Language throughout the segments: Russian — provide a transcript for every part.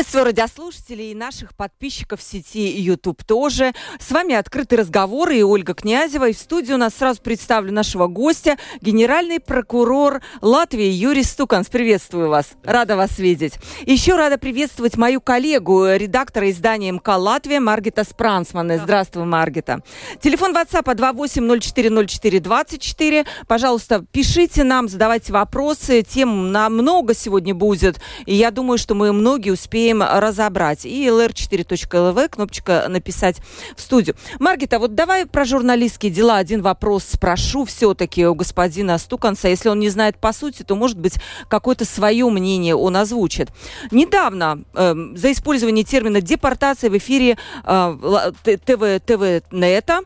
Приветствую радиослушателей и наших подписчиков в сети YouTube тоже. С вами «Открытый разговор» и Ольга Князева. И в студии у нас сразу представлю нашего гостя, генеральный прокурор Латвии Юрий Стуканс. Приветствую вас. Рада вас видеть. Еще рада приветствовать мою коллегу, редактора издания МК «Латвия» Маргита Спрансмана. Здравствуй, Маргита. Телефон WhatsApp 28040424. Пожалуйста, пишите нам, задавайте вопросы. Тем на много сегодня будет. И я думаю, что мы многие успеем успеем разобрать. И lr4.lv, кнопочка «Написать в студию». Маргита, вот давай про журналистские дела один вопрос спрошу все-таки у господина Стуканца. Если он не знает по сути, то, может быть, какое-то свое мнение он озвучит. Недавно э, за использование термина «депортация» в эфире э, ТВ, ТВ-нета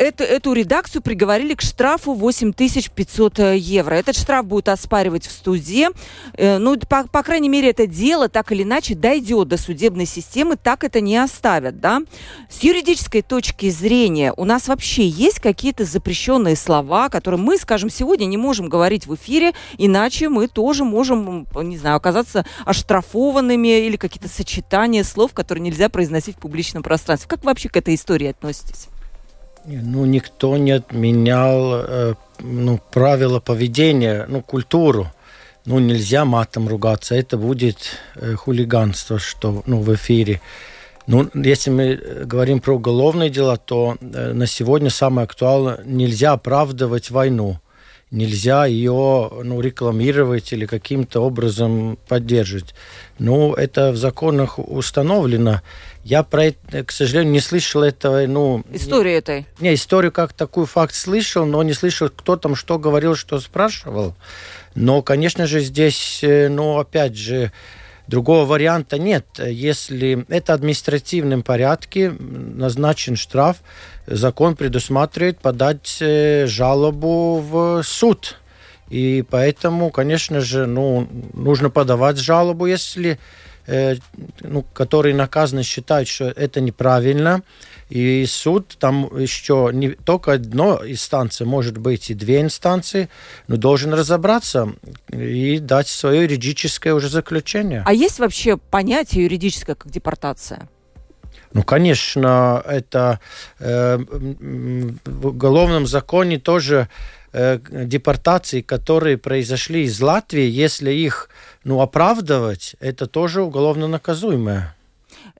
эту, эту редакцию приговорили к штрафу 8500 э, евро. Этот штраф будет оспаривать в суде. Э, ну, по, по крайней мере, это дело так или иначе дойдет до судебной системы, так это не оставят, да? С юридической точки зрения у нас вообще есть какие-то запрещенные слова, которые мы, скажем, сегодня не можем говорить в эфире, иначе мы тоже можем, не знаю, оказаться оштрафованными или какие-то сочетания слов, которые нельзя произносить в публичном пространстве. Как вы вообще к этой истории относитесь? Ну, никто не отменял э, ну, правила поведения, ну, культуру. Ну, нельзя матом ругаться, это будет э, хулиганство, что ну, в эфире. Ну, если мы э, говорим про уголовные дела, то на сегодня самое актуальное – нельзя оправдывать войну нельзя ее ну, рекламировать или каким-то образом поддерживать. Ну, это в законах установлено. Я, про это, к сожалению, не слышал этого. Ну, историю этой? Не, историю как такой факт слышал, но не слышал, кто там что говорил, что спрашивал. Но, конечно же, здесь, э, ну, опять же, Другого варианта нет. Если это административном порядке назначен штраф, закон предусматривает подать э, жалобу в суд. И поэтому, конечно же, ну, нужно подавать жалобу, если э, ну, который наказаны считают, что это неправильно. И суд, там еще не только одна инстанция, может быть и две инстанции, но должен разобраться и дать свое юридическое уже заключение. А есть вообще понятие юридическое, как депортация? Ну, конечно, это э, в уголовном законе тоже э, депортации, которые произошли из Латвии, если их ну, оправдывать, это тоже уголовно наказуемое.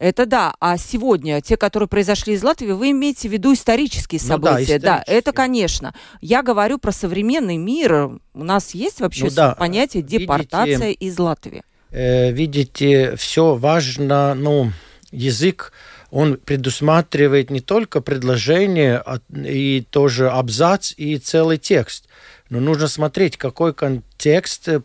Это да. А сегодня те, которые произошли из Латвии, вы имеете в виду исторические события? Ну, да, да, это конечно. Я говорю про современный мир. У нас есть вообще ну, да. понятие депортация видите, из Латвии? Э, видите, все важно, ну, язык он предусматривает не только предложение а, и тоже абзац и целый текст. Но нужно смотреть, какой контекст, э,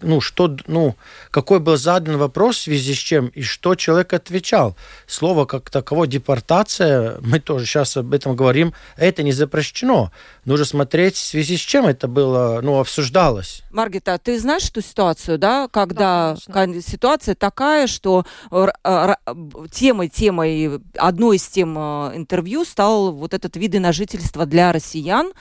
ну, что, ну, какой был задан вопрос в связи с чем и что человек отвечал. Слово как таково депортация, мы тоже сейчас об этом говорим, это не запрещено. Нужно смотреть в связи с чем это было, ну, обсуждалось. Маргита, ты знаешь эту ситуацию, да, когда да, ситуация такая, что темой, темой, одной из тем э, интервью стал вот этот виды на жительство для россиян,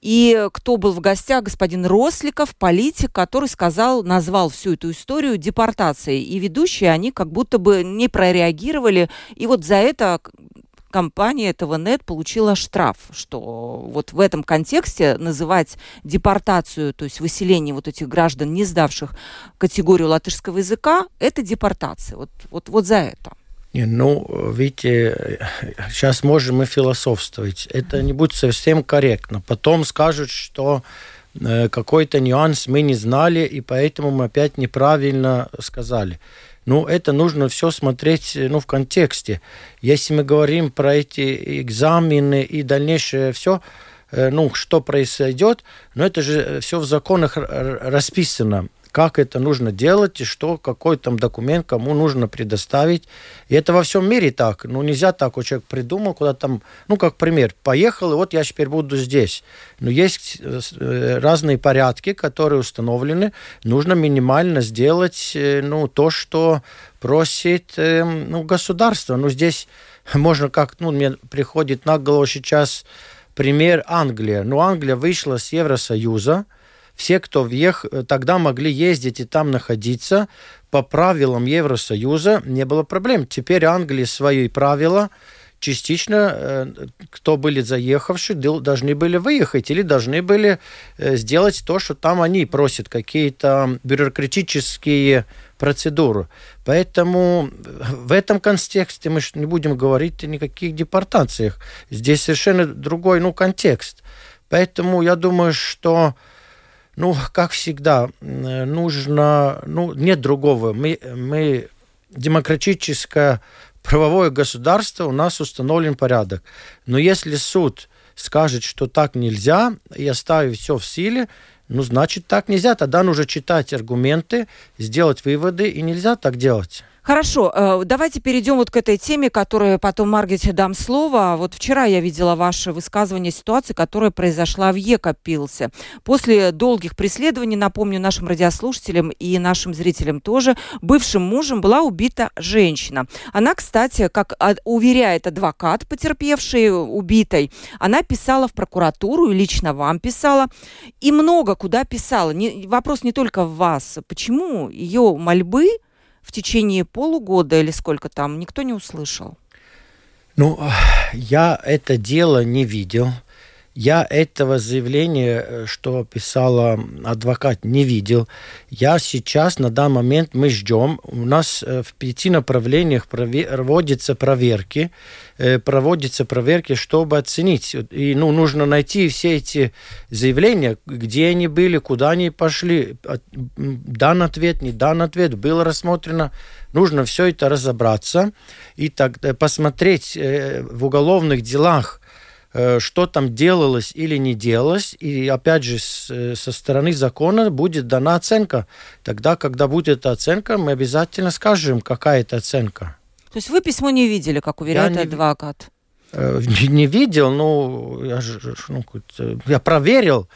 и кто был в гостях? Господин Росликов, политик, который сказал, назвал всю эту историю депортацией. И ведущие, они как будто бы не прореагировали. И вот за это компания этого нет получила штраф, что вот в этом контексте называть депортацию, то есть выселение вот этих граждан, не сдавших категорию латышского языка, это депортация. Вот, вот, вот за это. Не, ну, видите, сейчас можем мы философствовать. Это не будет совсем корректно. Потом скажут, что э, какой-то нюанс мы не знали, и поэтому мы опять неправильно сказали. Ну, это нужно все смотреть ну, в контексте. Если мы говорим про эти экзамены и дальнейшее все, э, ну, что произойдет, но это же все в законах расписано. Как это нужно делать, и что, какой там документ кому нужно предоставить. И это во всем мире так. Ну, нельзя так, вот человек придумал, куда там, ну, как пример, поехал, и вот я теперь буду здесь. Но есть э, разные порядки, которые установлены. Нужно минимально сделать, э, ну, то, что просит, эм, ну, государство. Ну, здесь можно как, ну, мне приходит на голову сейчас пример Англия. Ну, Англия вышла с Евросоюза, все, кто въехал, тогда могли ездить и там находиться по правилам Евросоюза, не было проблем. Теперь Англия свои правила частично, э, кто были заехавшие, должны были выехать или должны были э, сделать то, что там они просят, какие-то бюрократические процедуры. Поэтому в этом контексте мы не будем говорить о никаких депортациях. Здесь совершенно другой ну, контекст. Поэтому я думаю, что ну, как всегда, нужно, ну, нет другого. Мы, мы демократическое правовое государство, у нас установлен порядок. Но если суд скажет, что так нельзя, и оставит все в силе, ну, значит, так нельзя. Тогда нужно читать аргументы, сделать выводы, и нельзя так делать. Хорошо, э, давайте перейдем вот к этой теме, которую потом Маргете дам слово. Вот вчера я видела ваше высказывание ситуации, которая произошла в Екапилсе. После долгих преследований, напомню нашим радиослушателям и нашим зрителям тоже, бывшим мужем была убита женщина. Она, кстати, как уверяет адвокат, потерпевшей, убитой, она писала в прокуратуру и лично вам писала, и много куда писала. Не, вопрос не только в вас. Почему ее мольбы в течение полугода или сколько там никто не услышал? Ну, я это дело не видел. Я этого заявления, э, что писала адвокат, не видел. Я сейчас, на данный момент, мы ждем. У нас э, в пяти направлениях проводятся проверки. Э, проводятся проверки, чтобы оценить. И ну, нужно найти все эти заявления, где они были, куда они пошли. Дан ответ, не дан ответ, было рассмотрено. Нужно все это разобраться и так посмотреть в уголовных делах, что там делалось или не делалось, и опять же э, со стороны закона будет дана оценка. Тогда, когда будет оценка, мы обязательно скажем, какая это оценка. То есть вы письмо не видели, как уверяет Я адвокат? Э, не видел, но я, ну, я проверил, э,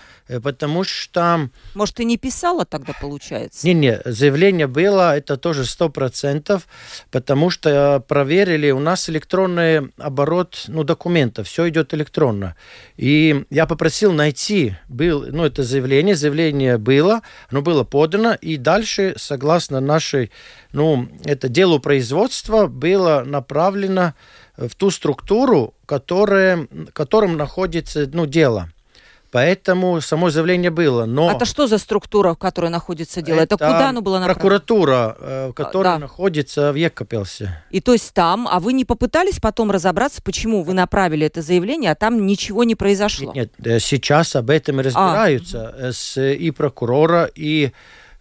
потому что... Может, ты не писала тогда, получается? Не-не, заявление было, это тоже сто процентов, потому что проверили, у нас электронный оборот ну, документов, все идет электронно. И я попросил найти, был, ну, это заявление, заявление было, оно было подано, и дальше, согласно нашей, ну, это делу производства, было направлено в ту структуру, которая, которым находится ну, дело. Поэтому само заявление было. Но это что за структура, в которой находится дело? Это, это куда оно было направлено? Прокуратура, э, которая да. находится в Екапелсе. И то есть там, а вы не попытались потом разобраться, почему вы направили это заявление, а там ничего не произошло? Нет, нет э, сейчас об этом а. разбираются а. с и прокурора, и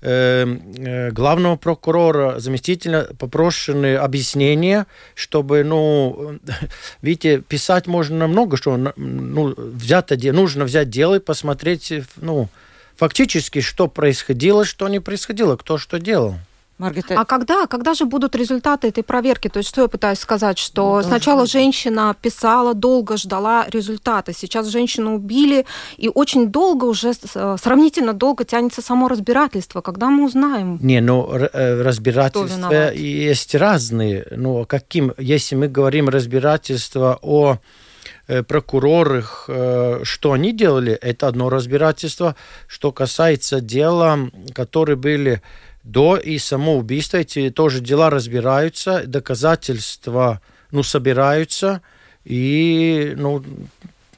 э, главного прокурора, заместителя попрошены объяснения, чтобы, ну, видите, писать можно много, что, ну, взято, нужно взять дело и посмотреть, ну, фактически, что происходило, что не происходило, кто что делал. Маргарита. А когда, когда же будут результаты этой проверки? То есть что я пытаюсь сказать, что ну, сначала женщина писала, долго ждала результата, сейчас женщину убили, и очень долго уже, э, сравнительно долго тянется само разбирательство. Когда мы узнаем? Не, ну э, разбирательства есть разные. Ну, каким, если мы говорим разбирательство о э, прокурорах, что они делали, это одно разбирательство. Что касается дела, которые были до и самоубийства. Эти тоже дела разбираются, доказательства ну, собираются, и ну,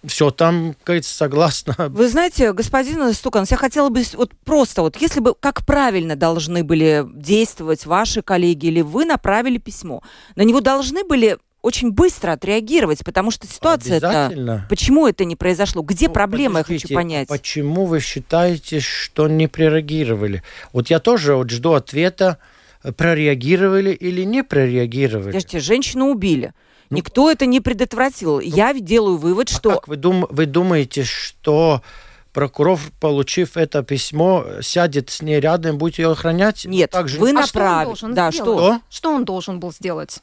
все там, кажется, согласно. Вы знаете, господин Стуканс, я хотела бы вот просто вот, если бы, как правильно должны были действовать ваши коллеги или вы направили письмо, на него должны были очень быстро отреагировать, потому что ситуация это... Почему это не произошло? Где ну, проблема, я хочу понять. Почему вы считаете, что не прореагировали? Вот я тоже вот жду ответа, прореагировали или не прореагировали. Подождите, женщину убили. Ну, Никто это не предотвратил. Ну, я делаю вывод, а что... Как вы, дум, вы думаете, что прокурор, получив это письмо, сядет с ней рядом, будет ее охранять? Нет, так же... вы А направите. что он должен да, сделать? что? Что он должен был сделать?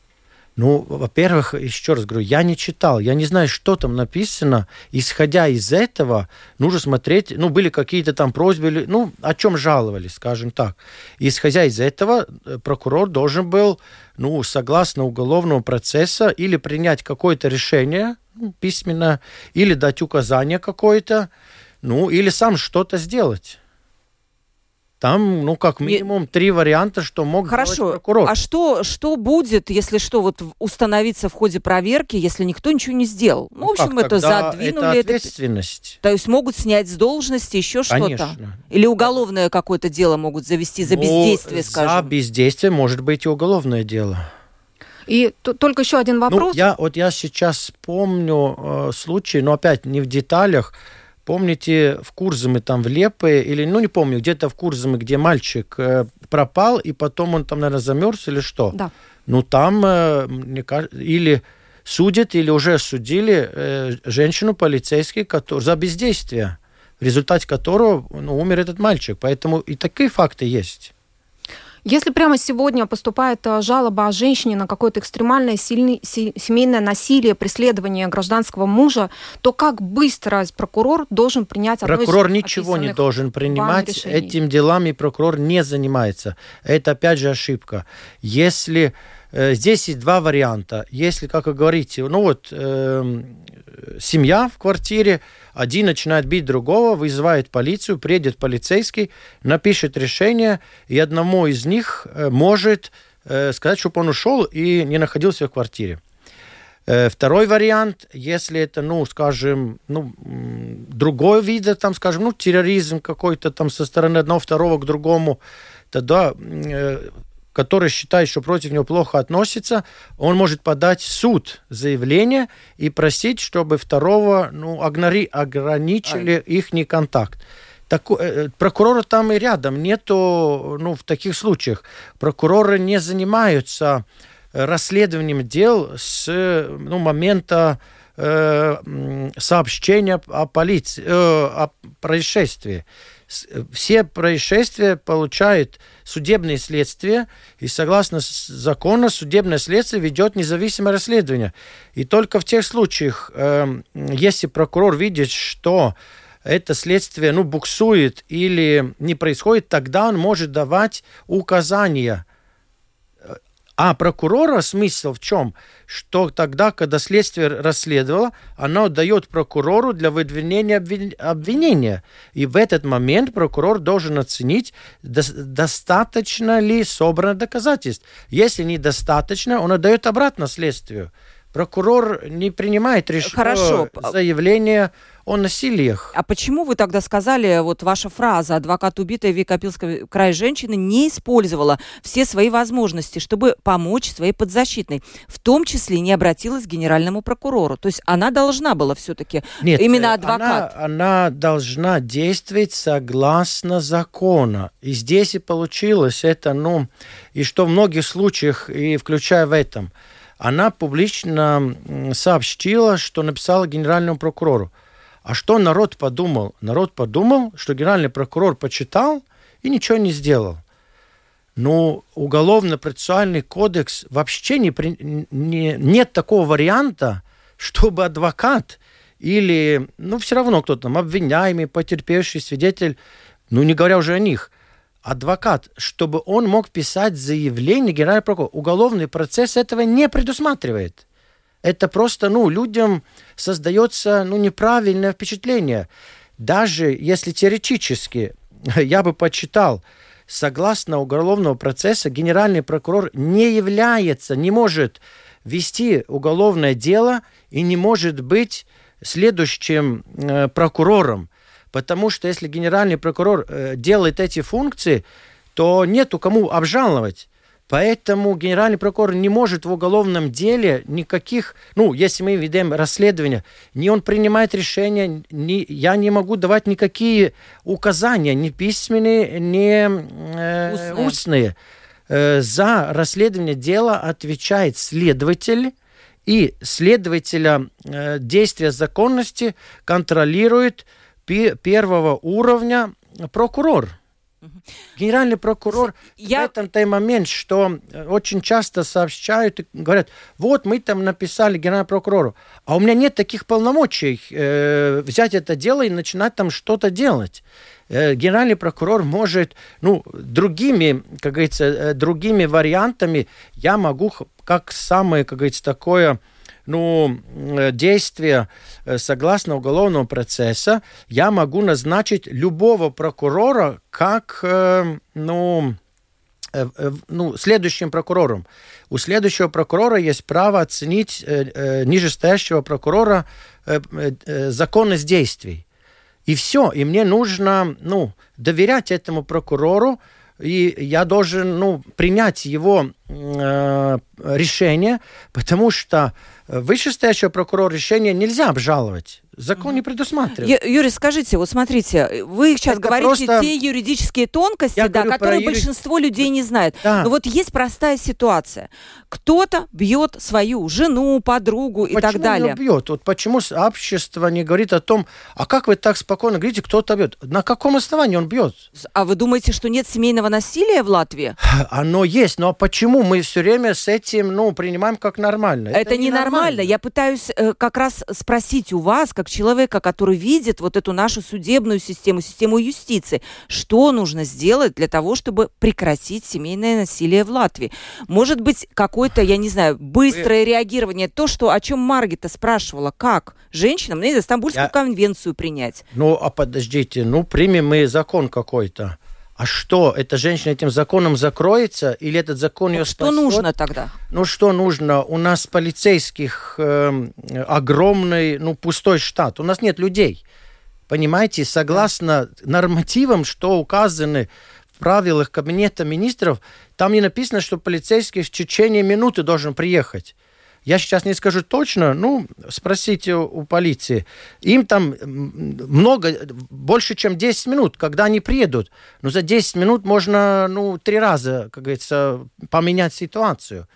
Ну, во-первых, еще раз говорю, я не читал, я не знаю, что там написано. Исходя из этого, нужно смотреть, ну, были какие-то там просьбы, ну, о чем жаловались, скажем так. Исходя из этого, э, прокурор должен был, ну, согласно уголовного процесса, или принять какое-то решение ну, письменно, или дать указание какое-то, ну, или сам что-то сделать. Там, ну, как минимум, три варианта, что мог Хорошо. прокурор. А что, что будет, если что, вот в- установится в ходе проверки, если никто ничего не сделал? Ну, в общем, как, это тогда задвинули. Это это- ответственность. То есть могут снять с должности еще что-то? Конечно. Или уголовное какое-то дело могут завести за Ну, бездействие, За скажем? бездействие может быть и уголовное дело. И т- только еще один вопрос. Ну, я, вот я сейчас помню э, случай, но опять не в деталях. Помните, в Курзаме там в Лепе, или, ну, не помню, где-то в Курзаме, где мальчик э, пропал, и потом он там, наверное, замерз или что? Да. Ну, там, э, мне кажется, или судят, или уже судили э, женщину полицейский который, за бездействие, в результате которого ну, умер этот мальчик. Поэтому и такие факты есть. Если прямо сегодня поступает э, жалоба о женщине на какое-то экстремальное сильный, се- семейное насилие, преследование гражданского мужа, то как быстро прокурор должен принять Прокурор ничего не должен принимать. решений? Этим делами прокурор не занимается. Это опять же ошибка. Если э, здесь есть два варианта. Если, как вы говорите, ну вот эм, семья в квартире, один начинает бить другого, вызывает полицию, приедет полицейский, напишет решение, и одному из них э, может э, сказать, чтобы он ушел и не находился в квартире. Э, Второй вариант, если это, ну, скажем, ну, другой вид, там, скажем, ну, терроризм какой-то там со стороны одного, второго к другому, тогда, который считает, что против него плохо относится, он может подать в суд заявление и просить, чтобы второго, ну, огнори- ограничили их контакт. Тако- э, прокурора там и рядом нету, ну, в таких случаях. Прокуроры не занимаются э, расследованием дел с э, ну, момента э, сообщения о полиции, э, о происшествии. Э, Все происшествия получают судебные следствия, и согласно закону судебное следствие ведет независимое расследование. И только в тех случаях, э, если прокурор видит, что это следствие ну, буксует или не происходит, тогда он может давать указания. А прокурора смысл в чем? Что тогда, когда следствие расследовало, оно дает прокурору для выдвинения обвин- обвинения. И в этот момент прокурор должен оценить, дос- достаточно ли собрано доказательств. Если недостаточно, он отдает обратно следствию. Прокурор не принимает решение Хорошо. заявление о насилиях. А почему вы тогда сказали, вот ваша фраза, адвокат убитой в Копилского края женщины не использовала все свои возможности, чтобы помочь своей подзащитной, в том числе не обратилась к генеральному прокурору. То есть она должна была все-таки, Нет, именно э, адвокат. Она, она должна действовать согласно закону. И здесь и получилось это, ну, и что в многих случаях, и включая в этом, она публично сообщила, что написала генеральному прокурору. А что народ подумал? Народ подумал, что генеральный прокурор почитал и ничего не сделал. Ну, уголовно-процессуальный кодекс вообще не, при- не, нет такого варианта, чтобы адвокат или, ну, все равно кто там, обвиняемый, потерпевший, свидетель, ну, не говоря уже о них, адвокат, чтобы он мог писать заявление генерального прокурора. Уголовный процесс этого не предусматривает. Это просто, ну, людям создается, ну, неправильное впечатление. Даже если теоретически я бы почитал, согласно уголовного процесса, генеральный прокурор не является, не может вести уголовное дело и не может быть следующим э, прокурором. Потому что если генеральный прокурор э, делает эти функции, то нету кому обжаловать. Поэтому генеральный прокурор не может в уголовном деле никаких, ну, если мы ведем расследование, не он принимает решения, ни, я не могу давать никакие указания, ни письменные, ни э, Устные. устные. Э, за расследование дела отвечает следователь, и следователя э, действия законности контролирует первого уровня прокурор. Генеральный прокурор Я... в этом-то момент, что э, очень часто сообщают и говорят, вот мы там написали генеральному прокурору, а у меня нет таких полномочий э, взять это дело и начинать там что-то делать. Э, генеральный прокурор может, ну, другими, как говорится, э, другими вариантами я могу как самое, как говорится, такое ну, действие согласно уголовного процесса, я могу назначить любого прокурора как, ну, ну, следующим прокурором. У следующего прокурора есть право оценить э, нижестоящего прокурора э, э, законность действий. И все. И мне нужно ну, доверять этому прокурору, и я должен ну, принять его э, решение, потому что вышестоящего прокурора решение нельзя обжаловать. Закон не предусматривает. Юрий, скажите, вот смотрите, вы сейчас Это говорите просто... те юридические тонкости, Я да, которые юри... большинство людей не знают. Да. Но вот есть простая ситуация. Кто-то бьет свою жену, подругу и почему так далее. Почему бьет? Вот почему общество не говорит о том, а как вы так спокойно говорите, кто-то бьет? На каком основании он бьет? А вы думаете, что нет семейного насилия в Латвии? Оно есть, но почему мы все время с этим, ну, принимаем как нормально? Это, Это не нормально. Я пытаюсь э, как раз спросить у вас, как человека, который видит вот эту нашу судебную систему, систему юстиции. Что нужно сделать для того, чтобы прекратить семейное насилие в Латвии? Может быть, какое-то, я не знаю, быстрое реагирование, то, что, о чем Маргита спрашивала, как женщинам, ну, Стамбульскую я... конвенцию принять? Ну, а подождите, ну, примем мы закон какой-то. А что, эта женщина этим законом закроется или этот закон ее Что нужно тогда? Ну что нужно? У нас полицейских э, огромный, ну пустой штат. У нас нет людей. Понимаете, согласно нормативам, что указаны в правилах Кабинета министров, там не написано, что полицейский в течение минуты должен приехать. Я сейчас не скажу точно, ну, спросите у, полиции. Им там много, больше, чем 10 минут, когда они приедут. Но за 10 минут можно, ну, три раза, как говорится, поменять ситуацию.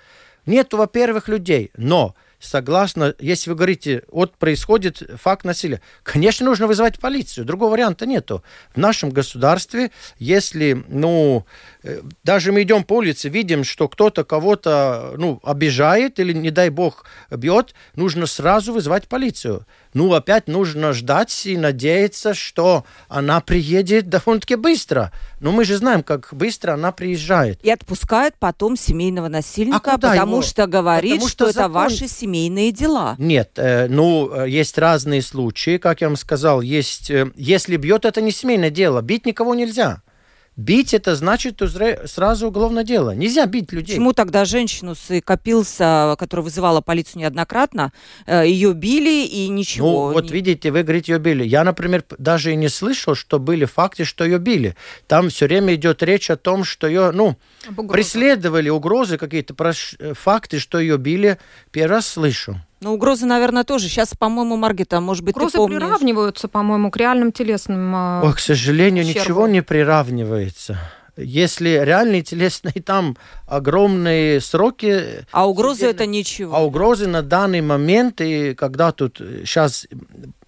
Нету, во-первых, людей, но согласно, если вы говорите, вот происходит факт насилия, конечно, нужно вызывать полицию, другого варианта нету. В нашем государстве, если, ну, даже мы идем по улице, видим, что кто-то кого-то, ну, обижает или, не дай бог, бьет, нужно сразу вызывать полицию ну, опять нужно ждать и надеяться, что она приедет довольно-таки быстро. Но мы же знаем, как быстро она приезжает. И отпускает потом семейного насильника, а потому его? что говорит, потому что, что закон... это ваши семейные дела. Нет, э, ну, э, есть разные случаи, как я вам сказал, есть, э, если бьет, это не семейное дело, бить никого нельзя. Бить это значит сразу уголовное дело. Нельзя бить людей. Почему тогда женщину с Копилса, которая вызывала полицию неоднократно, э, ее били и ничего? Ну, вот не... видите, вы говорите, ее били. Я, например, даже и не слышал, что были факты, что ее били. Там все время идет речь о том, что ее, ну, преследовали угрозы какие-то, э, факты, что ее били. Первый раз слышу. Ну, угрозы, наверное, тоже. Сейчас, по-моему, Маргита, может быть, угрозы ты помнишь. приравниваются, по-моему, к реальным телесным э, Ой, к сожалению, ущербу. ничего не приравнивается. Если реальные телесные, там огромные сроки. А угрозы это ничего. А угрозы на данный момент, и когда тут сейчас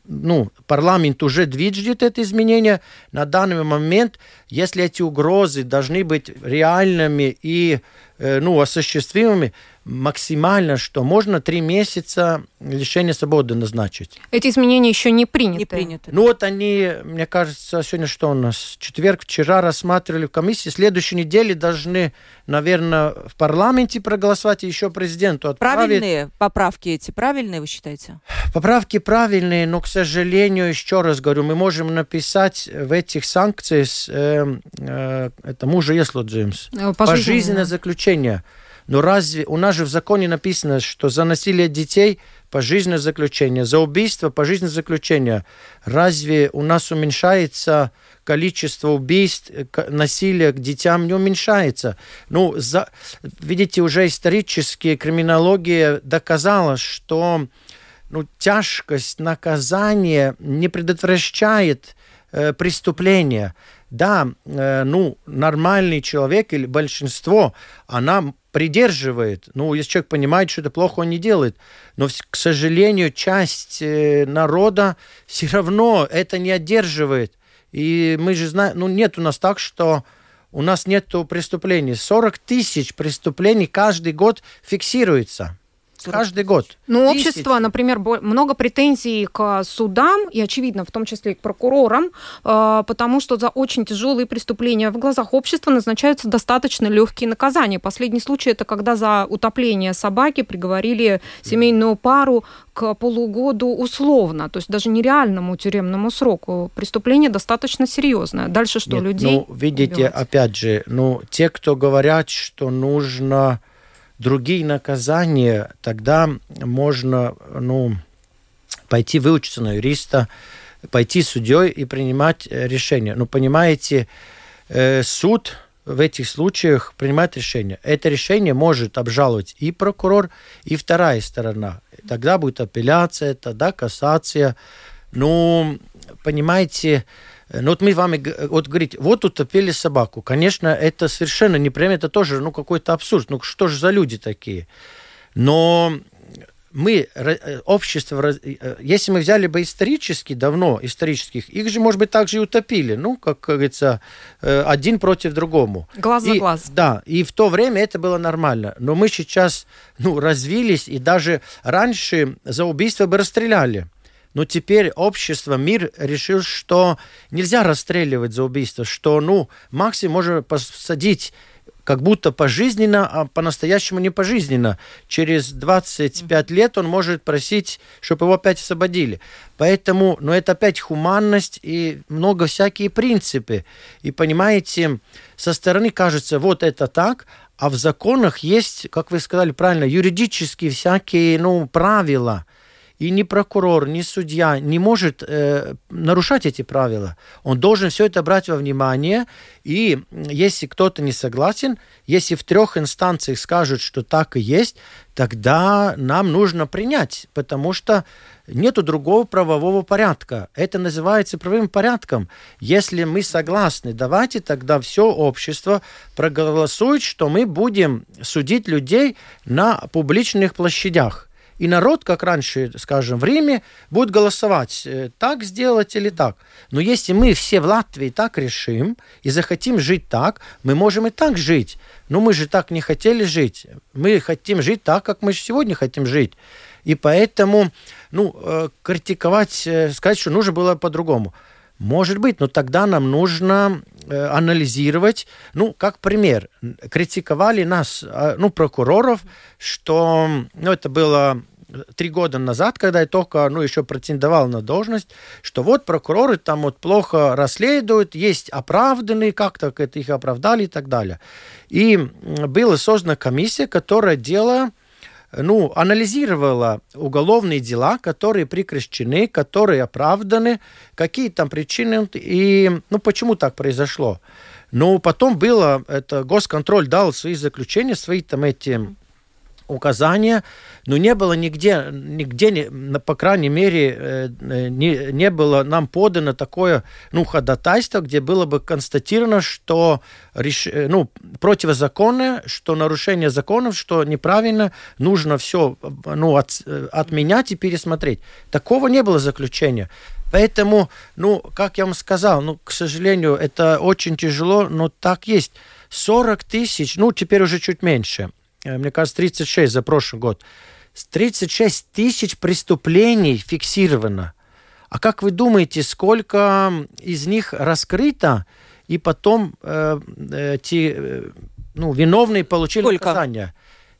ну, парламент уже движет это изменение, на данный момент, если эти угрозы должны быть реальными и э, ну, осуществимыми, максимально, что можно три месяца лишения свободы назначить. Эти изменения еще не приняты. Не приняты. Ну вот они, мне кажется, сегодня что у нас? Четверг, вчера рассматривали в комиссии. Следующей неделе должны, наверное, в парламенте проголосовать и еще президенту отправить. Правильные поправки эти, правильные вы считаете? Поправки правильные, но, к сожалению, еще раз говорю, мы можем написать в этих санкциях, э, э, это мужа Есло Джеймс, пожизненное, пожизненное заключение. Но разве у нас же в законе написано, что за насилие детей пожизненное заключение, за убийство пожизненное заключение. Разве у нас уменьшается количество убийств, насилия к детям не уменьшается. Ну, за, видите, уже исторически криминология доказала, что ну, тяжкость наказания не предотвращает э, преступления. Да, э, ну, нормальный человек или большинство, она придерживает. Ну, если человек понимает, что это плохо, он не делает. Но, к сожалению, часть э, народа все равно это не одерживает. И мы же знаем, ну, нет у нас так, что у нас нет преступлений. 40 тысяч преступлений каждый год фиксируется. Каждый год. Ну, общество, например, много претензий к судам и, очевидно, в том числе и к прокурорам, э, потому что за очень тяжелые преступления в глазах общества назначаются достаточно легкие наказания. Последний случай это когда за утопление собаки приговорили семейную пару к полугоду условно, то есть даже нереальному тюремному сроку. Преступление достаточно серьезное. Дальше что, Нет, людей? Ну, видите, убивать? опять же, ну, те, кто говорят, что нужно другие наказания, тогда можно ну, пойти выучиться на юриста, пойти судьей и принимать э, решение. Но понимаете, э, суд в этих случаях принимает решение. Это решение может обжаловать и прокурор, и вторая сторона. Тогда будет апелляция, тогда кассация. Ну, понимаете, ну вот мы вами вот говорите, вот утопили собаку. Конечно, это совершенно неприемлемо, это тоже ну, какой-то абсурд. Ну что же за люди такие? Но мы, э, общество, э, если мы взяли бы исторически, давно исторических, их же, может быть, также и утопили, ну, как говорится, э, один против другому. Глаз за и, глаз. Да, и в то время это было нормально. Но мы сейчас, ну, развились, и даже раньше за убийство бы расстреляли. Но теперь общество, мир решил, что нельзя расстреливать за убийство, что, ну, максимум можно посадить как будто пожизненно, а по-настоящему не пожизненно. Через 25 лет он может просить, чтобы его опять освободили. Поэтому, ну, это опять хуманность и много всякие принципы. И понимаете, со стороны кажется, вот это так, а в законах есть, как вы сказали правильно, юридические всякие, ну, правила – и ни прокурор, ни судья не может э, нарушать эти правила. Он должен все это брать во внимание. И если кто-то не согласен, если в трех инстанциях скажут, что так и есть, тогда нам нужно принять, потому что нету другого правового порядка. Это называется правовым порядком. Если мы согласны, давайте тогда все общество проголосует, что мы будем судить людей на публичных площадях. И народ, как раньше, скажем, в Риме, будет голосовать, э, так сделать или так. Но если мы все в Латвии так решим и захотим жить так, мы можем и так жить. Но мы же так не хотели жить. Мы хотим жить так, как мы сегодня хотим жить. И поэтому, ну, э, критиковать, э, сказать, что нужно было по-другому. Может быть, но тогда нам нужно анализировать, ну, как пример, критиковали нас, а, ну, прокуроров, что, ну, это было три года назад, когда я только, ну, еще претендовал на должность, что вот прокуроры там вот плохо расследуют, есть оправданные, как-то их оправдали и так далее. И была создана комиссия, которая делала ну, анализировала уголовные дела, которые прекращены, которые оправданы, какие там причины и ну, почему так произошло. Но потом было, это госконтроль дал свои заключения, свои там эти указания, но не было нигде, нигде по крайней мере, э, не, не было нам подано такое ну, ходатайство, где было бы констатировано, что э, ну, противозаконное, что нарушение законов, что неправильно, нужно все ну, от, отменять и пересмотреть. Такого не было заключения. Поэтому, ну, как я вам сказал, ну, к сожалению, это очень тяжело, но так есть. 40 тысяч, ну, теперь уже чуть меньше – мне кажется, 36 за прошлый год. 36 тысяч преступлений фиксировано. А как вы думаете, сколько из них раскрыто, и потом э, эти э, ну, виновные получили сколько? наказание?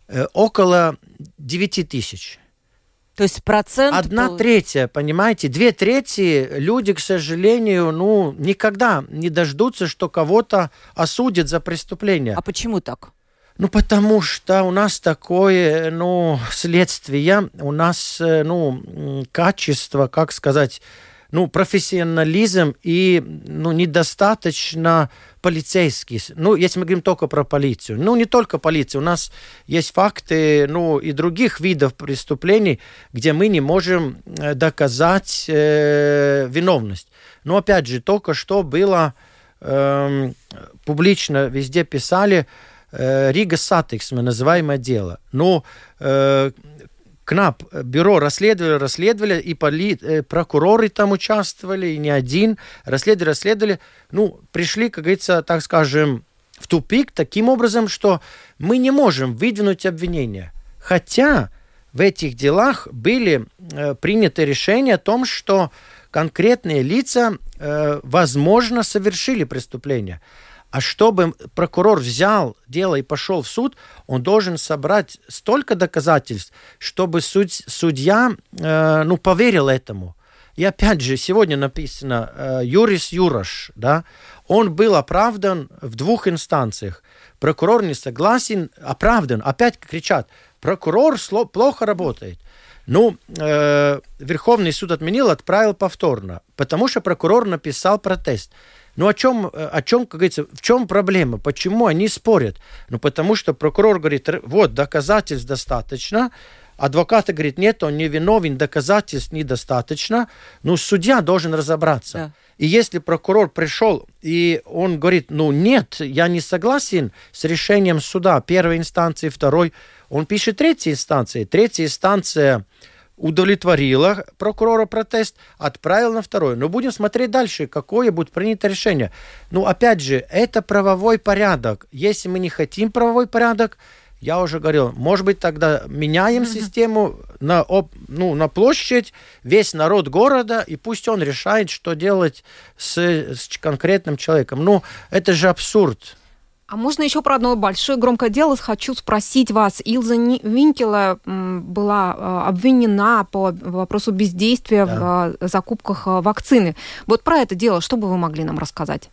Э, около 9 тысяч. То есть процент... Одна был... третья, понимаете? Две трети люди, к сожалению, ну, никогда не дождутся, что кого-то осудят за преступление. А почему так? Ну, потому что у нас такое, ну, следствие, у нас, э, ну, качество, как сказать, ну, профессионализм и, ну, недостаточно полицейский. Ну, если мы говорим только про полицию. Ну, не только полиция. У нас есть факты, ну, и других видов преступлений, где мы не можем э, доказать э, виновность. Но, опять же, только что было э, публично везде писали, Rīgas satiksme, называемое дело. Но э, КНАП, бюро расследовали, расследовали, и поли, э, прокуроры там участвовали, и не один, расследовали, расследовали. Ну, пришли, как говорится, так скажем, в тупик таким образом, что мы не можем выдвинуть обвинения. Хотя в этих делах были э, приняты решения о том, что конкретные лица, э, возможно, совершили преступление. А чтобы прокурор взял дело и пошел в суд, он должен собрать столько доказательств, чтобы суд, судья э, ну, поверил этому. И опять же, сегодня написано э, Юрис Юраш, да, он был оправдан в двух инстанциях. Прокурор не согласен, оправдан. Опять кричат, прокурор плохо работает. Ну, э, Верховный суд отменил, отправил повторно, потому что прокурор написал протест. Ну о чем, о чем, как говорится, в чем проблема? Почему они спорят? Ну потому что прокурор говорит, вот доказательств достаточно, адвокат говорит, нет, он не виновен, доказательств недостаточно. Ну судья должен разобраться. Да. И если прокурор пришел и он говорит, ну нет, я не согласен с решением суда первой инстанции, второй, он пишет третьей инстанции. Третья инстанция удовлетворила прокурора протест, отправил на второй. Но будем смотреть дальше, какое будет принято решение. Ну, опять же, это правовой порядок. Если мы не хотим правовой порядок, я уже говорил, может быть, тогда меняем mm-hmm. систему на, ну, на площадь, весь народ города, и пусть он решает, что делать с, с конкретным человеком. Ну, это же абсурд. А можно еще про одно большое громкое дело хочу спросить вас. Илза Винкела была э, обвинена по вопросу бездействия да. в э, закупках э, вакцины. Вот про это дело что бы вы могли нам рассказать?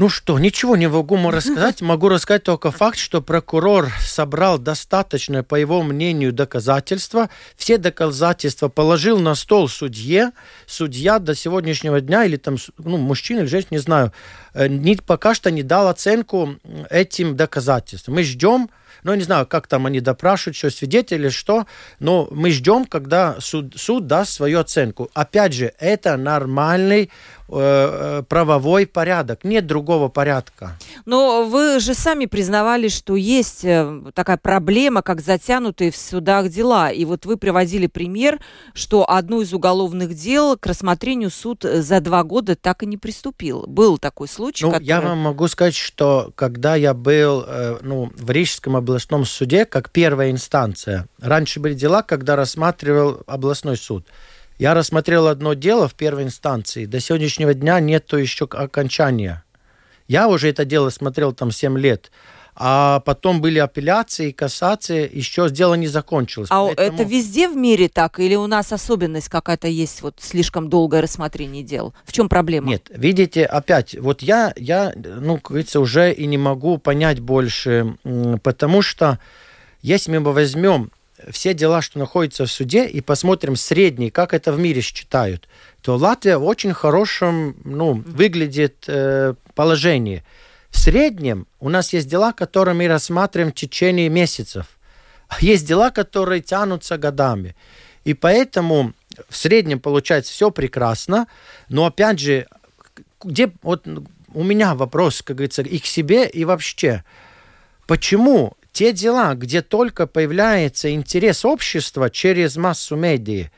Ну что, ничего не могу рассказать. Могу рассказать только факт, что прокурор собрал достаточное, по его мнению, доказательства. Все доказательства положил на стол судье. Судья до сегодняшнего дня, или там, ну, мужчина или женщина, не знаю, э, не, пока что не дал оценку этим доказательствам. Мы ждем ну, не знаю, как там они допрашивают, что свидетели, что, но мы ждем, когда суд, суд даст свою оценку. Опять же, это нормальный э, э, правовой порядок, нет другого порядка. Но вы же сами признавали, что есть э, такая проблема, как затянутые в судах дела. И вот вы приводили пример, что одно из уголовных дел к рассмотрению суд за два года так и не приступил. Был такой случай. Ну, который... я вам могу сказать, что когда я был э, ну, в Рижском областном суде, как первая инстанция, раньше были дела, когда рассматривал областной суд. Я рассмотрел одно дело в первой инстанции. До сегодняшнего дня нет еще окончания. Я уже это дело смотрел там 7 лет. А потом были апелляции, кассации, еще дело не закончилось. А Поэтому... это везде в мире так? Или у нас особенность какая-то есть, вот слишком долгое рассмотрение дел? В чем проблема? Нет, видите, опять, вот я, я ну, как говорится, уже и не могу понять больше, потому что если мы возьмем все дела, что находятся в суде, и посмотрим средний, как это в мире считают, то Латвия в очень хорошем ну, выглядит э, положении. В среднем у нас есть дела, которые мы рассматриваем в течение месяцев. А есть дела, которые тянутся годами. И поэтому в среднем получается все прекрасно, но опять же, где вот у меня вопрос, как говорится, и к себе, и вообще. Почему те дела, где только появляется интерес общества через массу медиа,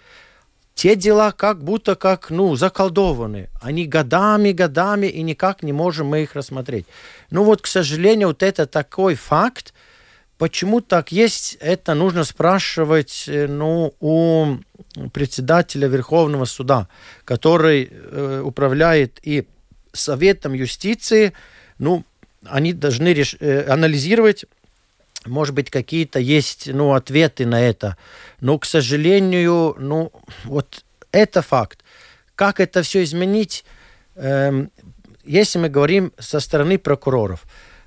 те дела как будто как, ну, заколдованы. Они годами, годами, и никак не можем мы их рассмотреть. Ну вот, к сожалению, вот это такой факт. Почему так есть, это нужно спрашивать э, ну, у председателя Верховного суда, который э, управляет и Советом юстиции. Ну, они должны реш... э, анализировать может быть, какие-то есть ну, ответы на это. Но, к сожалению, ну, вот это факт. Как это все изменить, эм, если мы говорим со стороны прокуроров.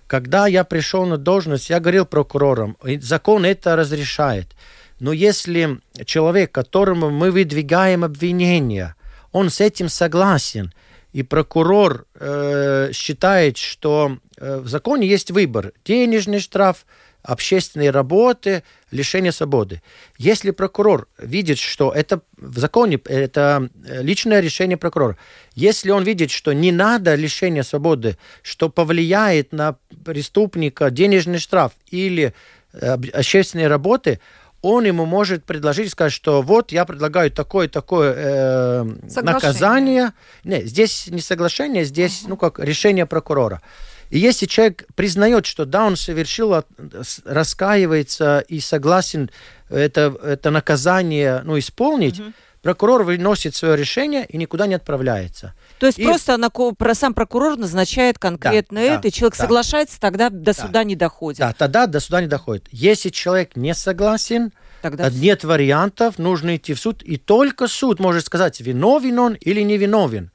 Когда я пришел на должность, я говорил прокурорам, закон это разрешает. Но если человек, которому мы выдвигаем обвинения, он с этим согласен, и прокурор э, считает, что э, в законе есть выбор, денежный штраф – общественные работы, лишение свободы. Если прокурор видит, что это в законе, это личное решение прокурора, если он видит, что не надо лишения свободы, что повлияет на преступника денежный штраф или э, общественные работы, он ему может предложить, сказать, что вот я предлагаю такое-такое э, наказание. Нет, здесь не соглашение, здесь, uh-huh. ну, как решение прокурора. И если человек признает, что да, он совершил, раскаивается и согласен это, это наказание ну, исполнить, угу. прокурор выносит свое решение и никуда не отправляется. То есть и... просто про, сам прокурор назначает конкретно да, это, да, и человек да. соглашается, тогда до да. суда не доходит. Да, тогда до суда не доходит. Если человек не согласен, тогда нет вариантов, нужно идти в суд, и только суд может сказать, виновен он или не виновен.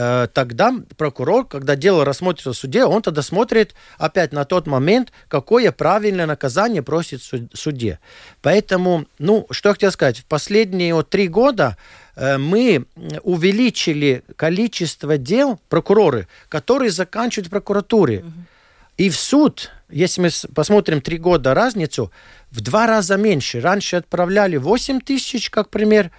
Э, тогда прокурор, когда дело рассмотрится в суде, он тогда смотрит опять на тот момент, какое правильное наказание просит суде. Поэтому, ну, что я хотел сказать, в последние вот, три года э, мы увеличили количество дел прокуроры, которые заканчивают в прокуратуре. И в суд, если мы посмотрим три года разницу, в два раза меньше. Раньше отправляли 8 тысяч, как пример,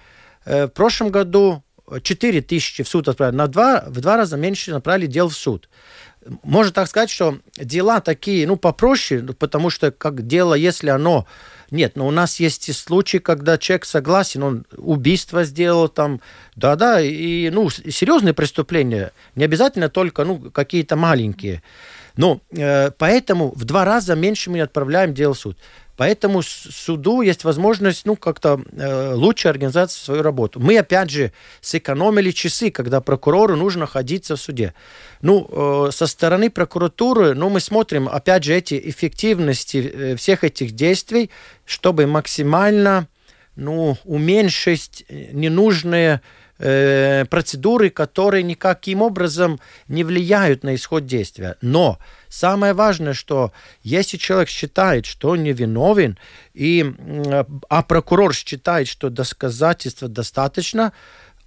э, в прошлом году 4 тысячи в суд отправили, на два, в два раза меньше направили дел в суд. Можно так сказать, что дела такие, ну, попроще, потому что как дело, если оно... Нет, но у нас есть и случаи, когда человек согласен, он убийство сделал там, да-да, и, ну, серьезные преступления, не обязательно только, ну, какие-то маленькие. Но э, поэтому в два раза меньше мы отправляем дел в суд. Поэтому суду есть возможность ну, как-то э, лучше организовать свою работу. Мы, опять же, сэкономили часы, когда прокурору нужно находиться в суде. Ну, э, со стороны прокуратуры, ну, мы смотрим, опять же, эти эффективности э, всех этих действий, чтобы максимально ну, уменьшить ненужные э, процедуры, которые никаким образом не влияют на исход действия. Но самое важное, что если человек считает, что он невиновен, и, а прокурор считает, что доказательства достаточно,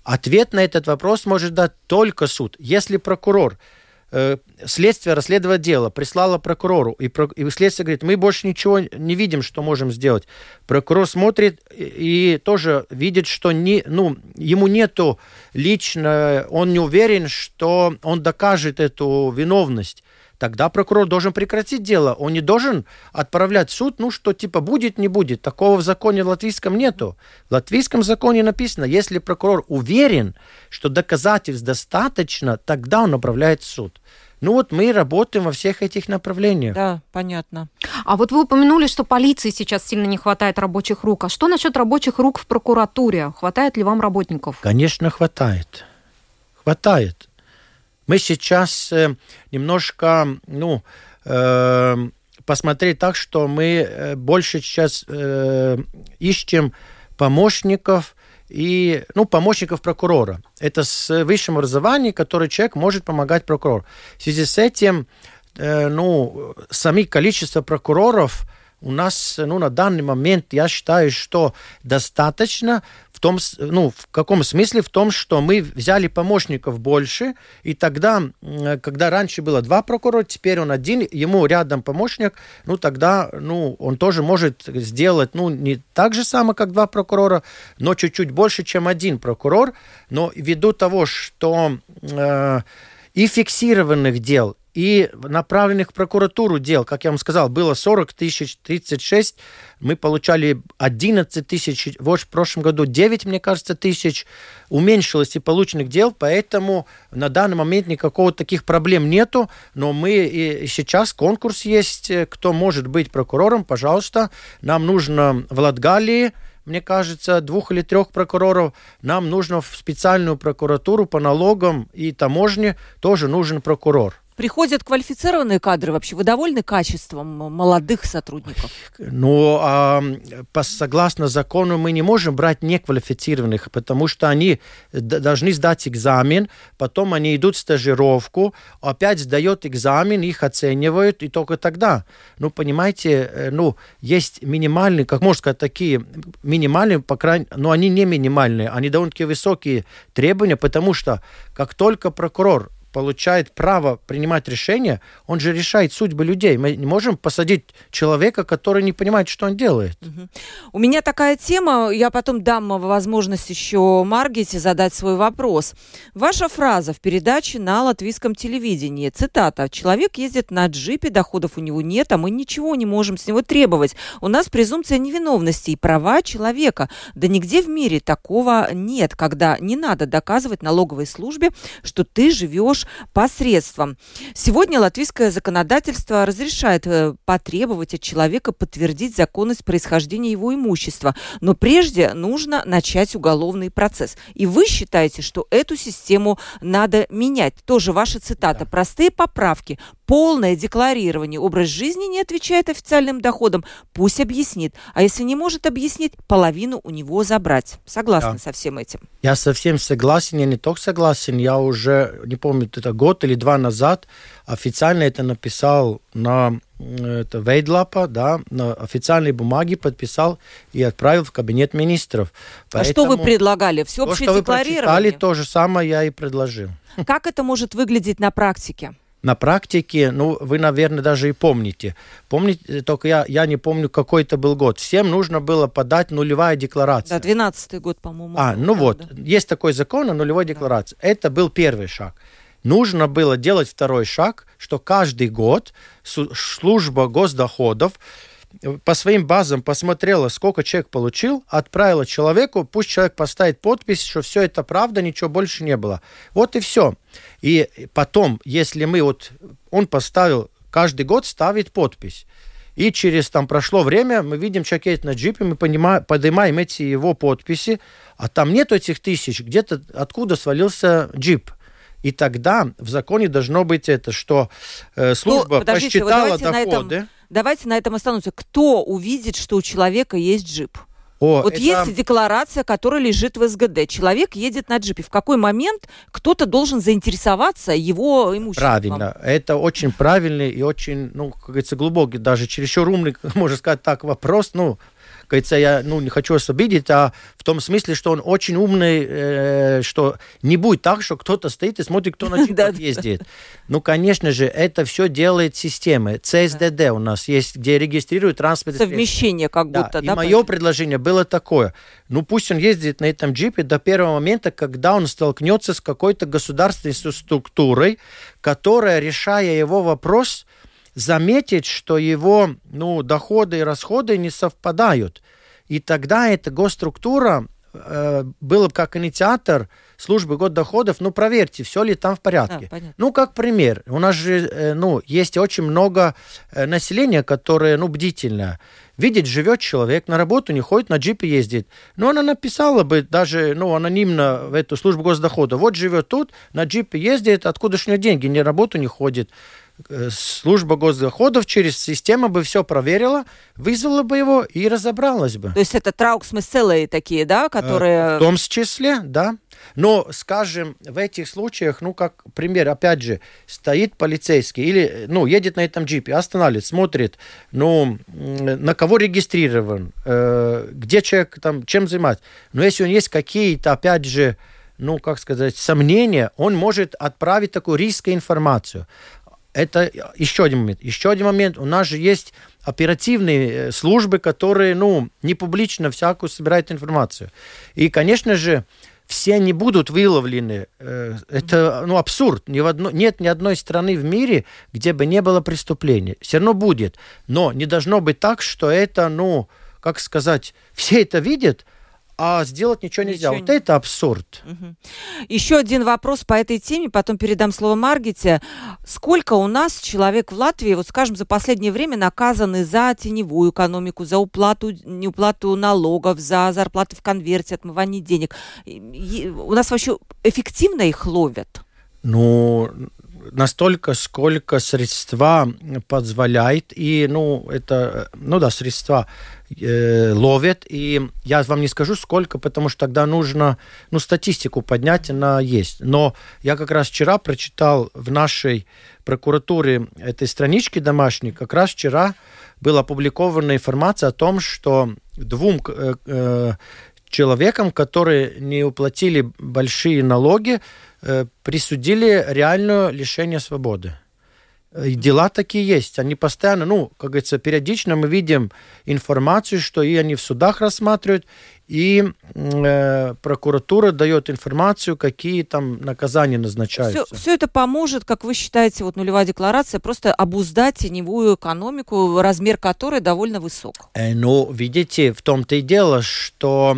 ответ на этот вопрос может дать только суд. Если прокурор Э, следствие расследовать дело, прислало прокурору, и, про, и следствие говорит, мы больше ничего не видим, что можем сделать. Прокурор смотрит и, и тоже видит, что не, ну, ему нету лично, он не уверен, что он докажет эту виновность тогда прокурор должен прекратить дело. Он не должен отправлять в суд, ну, что типа будет, не будет. Такого в законе латвийском нету. В латвийском законе написано, если прокурор уверен, что доказательств достаточно, тогда он направляет в суд. Ну вот мы работаем во всех этих направлениях. Да, понятно. А вот вы упомянули, что полиции сейчас сильно не хватает рабочих рук. А что насчет рабочих рук в прокуратуре? Хватает ли вам работников? Конечно, хватает. Хватает. Мы сейчас э, немножко, ну, э, посмотреть так, что мы э, больше сейчас э, ищем помощников и, ну, помощников прокурора. Это с высшим образованием, который человек может помогать прокурору. В связи с этим, э, ну, сами количество прокуроров у нас, ну, на данный момент, я считаю, что достаточно в том, ну, в каком смысле? В том, что мы взяли помощников больше, и тогда, когда раньше было два прокурора, теперь он один, ему рядом помощник, ну, тогда, ну, он тоже может сделать, ну, не так же самое, как два прокурора, но чуть-чуть больше, чем один прокурор, но ввиду того, что э, и фиксированных дел, и направленных в прокуратуру дел, как я вам сказал, было 40 тысяч, 36, мы получали 11 тысяч, в прошлом году 9, мне кажется, тысяч, уменьшилось и полученных дел, поэтому на данный момент никакого таких проблем нету, но мы и сейчас конкурс есть, кто может быть прокурором, пожалуйста, нам нужно в Латгалии, мне кажется, двух или трех прокуроров. Нам нужно в специальную прокуратуру по налогам и таможне тоже нужен прокурор. Приходят квалифицированные кадры вообще? Вы довольны качеством молодых сотрудников? Ну, а, по, согласно закону, мы не можем брать неквалифицированных, потому что они должны сдать экзамен, потом они идут в стажировку, опять сдают экзамен, их оценивают, и только тогда. Ну, понимаете, э, ну, есть минимальные, как можно сказать, такие минимальные, по крайней но они не минимальные, они довольно-таки высокие требования, потому что как только прокурор получает право принимать решения, он же решает судьбы людей. Мы не можем посадить человека, который не понимает, что он делает. У меня такая тема, я потом дам возможность еще Маргите задать свой вопрос. Ваша фраза в передаче на латвийском телевидении, цитата, «Человек ездит на джипе, доходов у него нет, а мы ничего не можем с него требовать. У нас презумпция невиновности и права человека. Да нигде в мире такого нет, когда не надо доказывать налоговой службе, что ты живешь посредством. Сегодня латвийское законодательство разрешает э, потребовать от человека подтвердить законность происхождения его имущества, но прежде нужно начать уголовный процесс. И вы считаете, что эту систему надо менять? Тоже ваша цитата. Да. Простые поправки, полное декларирование, образ жизни не отвечает официальным доходам, пусть объяснит. А если не может объяснить, половину у него забрать. Согласны да. со всем этим? Я совсем согласен, я не только согласен, я уже, не помню, это год или два назад официально это написал на это Вейдлапа, да, на официальной бумаге подписал и отправил в кабинет министров. Поэтому а что вы предлагали? Всеобщее то, что декларирование? Вы то же самое я и предложил. Как это может выглядеть на практике? на практике, ну, вы, наверное, даже и помните. Помните, только я, я не помню, какой это был год. Всем нужно было подать нулевая декларация. Да, 12 год, по-моему. А, ну вот, есть такой закон о нулевой декларации. Да. Это был первый шаг. Нужно было делать второй шаг, что каждый год служба госдоходов по своим базам посмотрела, сколько человек получил, отправила человеку, пусть человек поставит подпись, что все это правда, ничего больше не было. Вот и все. И потом, если мы вот, он поставил, каждый год ставит подпись. И через там прошло время, мы видим, человек едет на джипе, мы понимаем, поднимаем эти его подписи, а там нет этих тысяч, где-то откуда свалился джип. И тогда в законе должно быть это, что э, служба ну, посчитала доходы. На этом давайте на этом остановимся. Кто увидит, что у человека есть джип? О, вот это... есть декларация, которая лежит в СГД. Человек едет на джипе. В какой момент кто-то должен заинтересоваться его имуществом? Правильно. Это очень правильный и очень, ну, как говорится, глубокий, даже чересчур умный, можно сказать так, вопрос. Ну, говорится, я ну, не хочу вас обидеть, а в том смысле, что он очень умный, э, что не будет так, что кто-то стоит и смотрит, кто на джипах ездит. Ну, конечно же, это все делает система. ЦСДД у нас есть, где регистрируют транспорт. Совмещение как будто, да? И мое предложение было такое. Ну, пусть он ездит на этом джипе до первого момента, когда он столкнется с какой-то государственной структурой, которая, решая его вопрос, заметить, что его ну, доходы и расходы не совпадают. И тогда эта госструктура э, была как инициатор службы год доходов, ну проверьте, все ли там в порядке. А, ну как пример, у нас же э, ну есть очень много э, населения, которое ну бдительное. Видит, живет человек, на работу не ходит, на джипе ездит. Но она написала бы даже ну, анонимно в эту службу госдохода. Вот живет тут, на джипе ездит, откуда ж у него деньги, ни на работу не ходит. Э, служба госдоходов через систему бы все проверила, вызвала бы его и разобралась бы. То есть это трауксмеселые такие, да, которые... Э, в том числе, да. Но, скажем, в этих случаях, ну, как пример, опять же, стоит полицейский или, ну, едет на этом джипе, останавливает, смотрит, ну, на кого регистрирован, э, где человек там, чем занимается. Но если у него есть какие-то, опять же, ну, как сказать, сомнения, он может отправить такую рисковую информацию это еще один момент. Еще один момент. У нас же есть оперативные э, службы, которые, ну, не публично всякую собирают информацию. И, конечно же, все не будут выловлены. Э, это, ну, абсурд. Ни в одно, нет ни одной страны в мире, где бы не было преступления. Все равно будет. Но не должно быть так, что это, ну, как сказать, все это видят, а сделать ничего нельзя. Ничего вот не... это абсурд. Угу. Еще один вопрос по этой теме, потом передам слово Маргите. Сколько у нас человек в Латвии, вот скажем, за последнее время наказаны за теневую экономику, за уплату, неуплату налогов, за зарплаты в конверте, отмывание денег? И, у нас вообще эффективно их ловят? Ну, настолько, сколько средства позволяет, и, ну, это, ну да, средства э, ловят, и я вам не скажу сколько, потому что тогда нужно, ну, статистику поднять, она есть. Но я как раз вчера прочитал в нашей прокуратуре этой странички домашней, как раз вчера была опубликована информация о том, что двум э, э, человекам, которые не уплатили большие налоги, э, присудили реальное лишение свободы. И дела такие есть. Они постоянно, ну, как говорится, периодично мы видим информацию, что и они в судах рассматривают, и э, прокуратура дает информацию, какие там наказания назначаются. Все, все это поможет, как вы считаете, вот нулевая декларация, просто обуздать теневую экономику, размер которой довольно высок? Э, ну, видите, в том-то и дело, что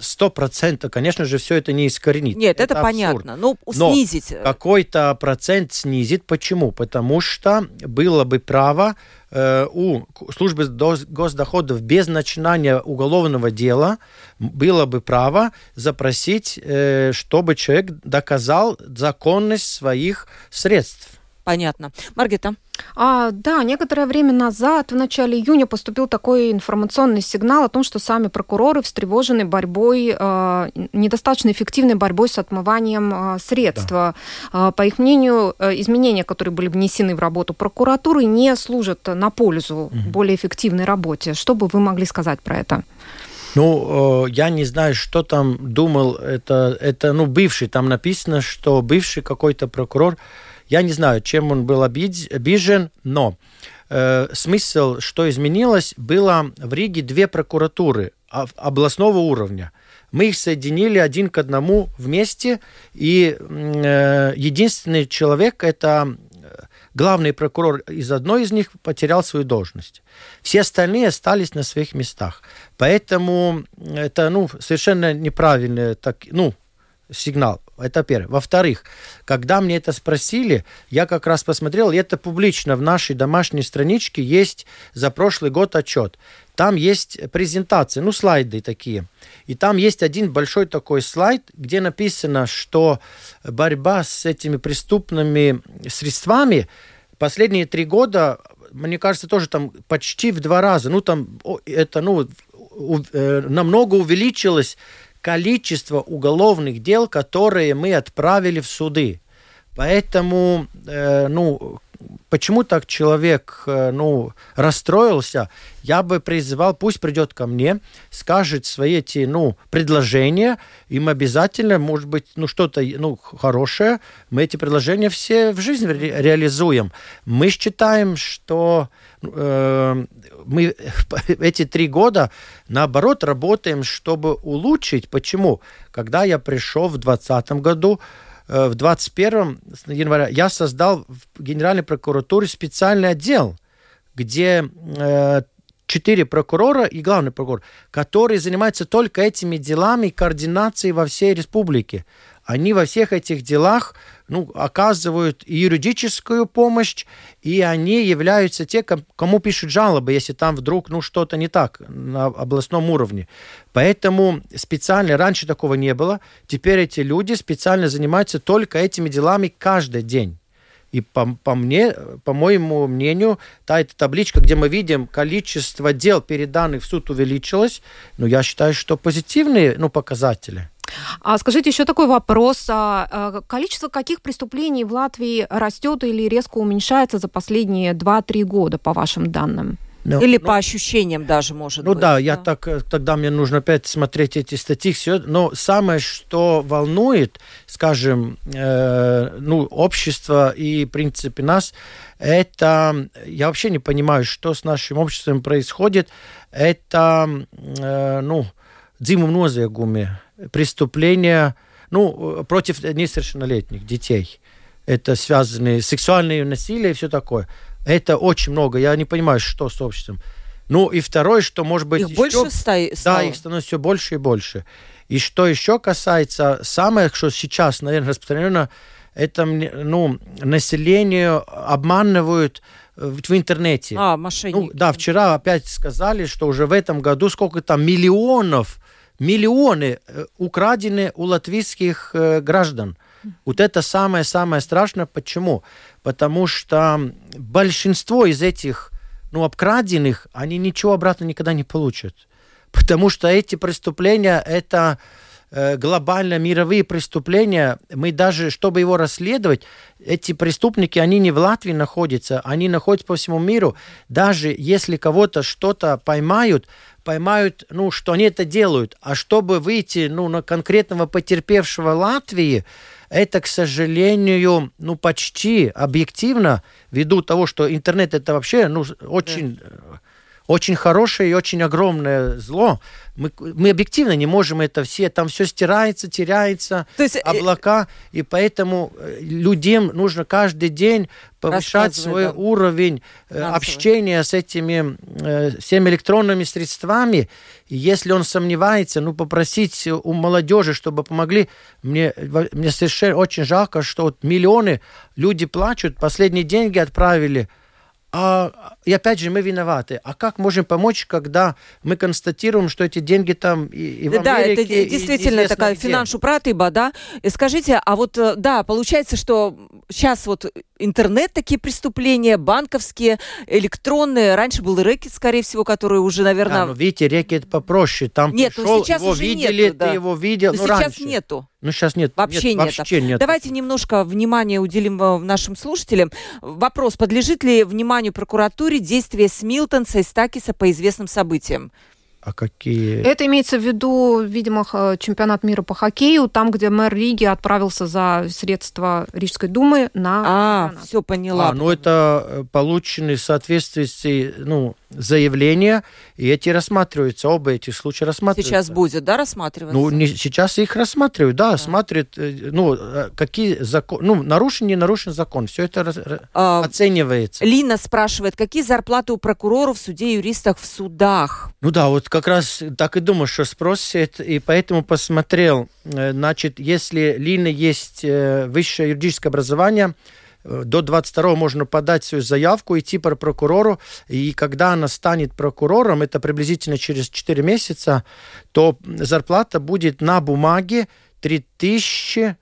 сто э, процентов, конечно же, все это не искоренит. Нет, это, это понятно. Ну, снизить. Но какой-то процент снизит. Почему? Потому что было бы право у службы госдоходов без начинания уголовного дела было бы право запросить, э, чтобы человек доказал законность своих средств. Понятно. Маргита. А, да, некоторое время назад, в начале июня, поступил такой информационный сигнал о том, что сами прокуроры встревожены борьбой, э, недостаточно эффективной борьбой с отмыванием э, средств. Да. Э, по их мнению, э, изменения, которые были внесены в работу прокуратуры, не служат на пользу угу. более эффективной работе. Что бы вы могли сказать про это? Ну, э, я не знаю, что там думал, это, это ну, бывший, там написано, что бывший какой-то прокурор я не знаю, чем он был обижен, но э, смысл, что изменилось, было в Риге две прокуратуры областного уровня. Мы их соединили один к одному вместе, и э, единственный человек, это э, главный прокурор из одной из них потерял свою должность. Все остальные остались на своих местах. Поэтому это ну, совершенно неправильно, так, ну, сигнал. Это первое. Во-вторых, когда мне это спросили, я как раз посмотрел, и это публично в нашей домашней страничке есть за прошлый год отчет. Там есть презентации, ну, слайды такие. И там есть один большой такой слайд, где написано, что борьба с этими преступными средствами последние три года, мне кажется, тоже там почти в два раза, ну, там это, ну, э, намного увеличилось количество уголовных дел, которые мы отправили в суды. Поэтому, э, ну, почему так человек, э, ну, расстроился, я бы призывал, пусть придет ко мне, скажет свои эти, ну, предложения, им обязательно, может быть, ну, что-то, ну, хорошее, мы эти предложения все в жизни ре реализуем. Мы считаем, что э, мы эти три года, наоборот, работаем, чтобы улучшить. Почему? Когда я пришел в 2020 году, в 21 января я создал в Генеральной прокуратуре специальный отдел, где э, четыре прокурора и главный прокурор, которые занимаются только этими делами координации во всей республике. Они во всех этих делах ну, оказывают юридическую помощь, и они являются те, кому пишут жалобы, если там вдруг ну, что-то не так на областном уровне. Поэтому специально, раньше такого не было, теперь эти люди специально занимаются только этими делами каждый день. И по, по мне, по моему мнению, та эта табличка, где мы видим количество дел, переданных в суд, увеличилось, но я считаю, что позитивные ну, показатели. А скажите еще такой вопрос. А, а, количество каких преступлений в Латвии растет или резко уменьшается за последние 2-3 года, по вашим данным? Ну, Или ну, по ощущениям даже, может ну, быть. Ну да, да, я так, э, тогда мне нужно опять смотреть эти статьи. Все. Но самое, что волнует, скажем, э, ну, общество и, в принципе, нас, это, я вообще не понимаю, что с нашим обществом происходит, это, э, ну, дзимум нозиegumi, преступления ну, против несовершеннолетних детей. Это связанные сексуальное насилие и все такое. Это очень много. Я не понимаю, что с обществом. Ну и второе, что может быть их еще... больше стало? Да, их становится все больше и больше. И что еще касается, самое, что сейчас, наверное, распространено, это ну, население обманывают в интернете. А, мошенники. Ну, да, вчера опять сказали, что уже в этом году сколько там миллионов миллионы э, украдены у латвийских э, граждан. Вот это самое-самое страшное. Почему? Потому что большинство из этих ну, обкраденных, они ничего обратно никогда не получат. Потому что эти преступления, это э, глобально мировые преступления. Мы даже, чтобы его расследовать, эти преступники, они не в Латвии находятся, они находятся по всему миру. Даже если кого-то что-то поймают, поймают, ну, что они это делают. А чтобы выйти, ну, на конкретного потерпевшего Латвии, это, к сожалению, ну, почти объективно, ввиду того, что интернет это вообще, ну, очень... Да очень хорошее и очень огромное зло. Мы, мы объективно не можем это все, там все стирается, теряется, То есть, э, облака, и поэтому э, людям нужно каждый день повышать свой да. уровень э, Финансовый. общения с этими э, всеми электронными средствами. И если он сомневается, ну, попросить у молодежи, чтобы помогли. Мне, мне совершенно очень жалко, что вот миллионы люди плачут, последние деньги отправили – а, и опять же, мы виноваты. А как можем помочь, когда мы констатируем, что эти деньги там и, и в Да, Америке, это действительно и такая финаншу пратыба, да? И скажите, а вот, э, да, получается, что сейчас вот интернет такие преступления, банковские, электронные. Раньше был рэкет, скорее всего, который уже, наверное... Да, ну, видите, рэкет попроще. Там Нет, пришел, ну сейчас его уже видели, нету, да. ты его видел. Но ну, сейчас раньше. нету. Ну, сейчас нет. Вообще нет. Вообще нет. Давайте немножко внимания уделим э, нашим слушателям. Вопрос. Подлежит ли вниманию прокуратуре действие Смилтонса и Стакиса по известным событиям? А какие? Это имеется в виду, видимо, чемпионат мира по хоккею, там, где мэр Риги отправился за средства Рижской думы на... А, все поняла. А, ну это э, получены в соответствии с ну, заявления, и эти рассматриваются, оба эти случая рассматриваются. Сейчас будет, да, рассматриваться? Ну, не, сейчас их рассматривают, да, да. смотрят, э, ну, э, какие закон, ну, нарушен, не нарушен закон, все это а, оценивается. Лина спрашивает, какие зарплаты у прокуроров, судей, юристов в судах? Ну да, вот как раз так и думаю, что спросит, и поэтому посмотрел, э, значит, если Лина есть высшее юридическое образование, до 22 можно подать свою заявку, идти по прокурору, и когда она станет прокурором, это приблизительно через 4 месяца, то зарплата будет на бумаге 3000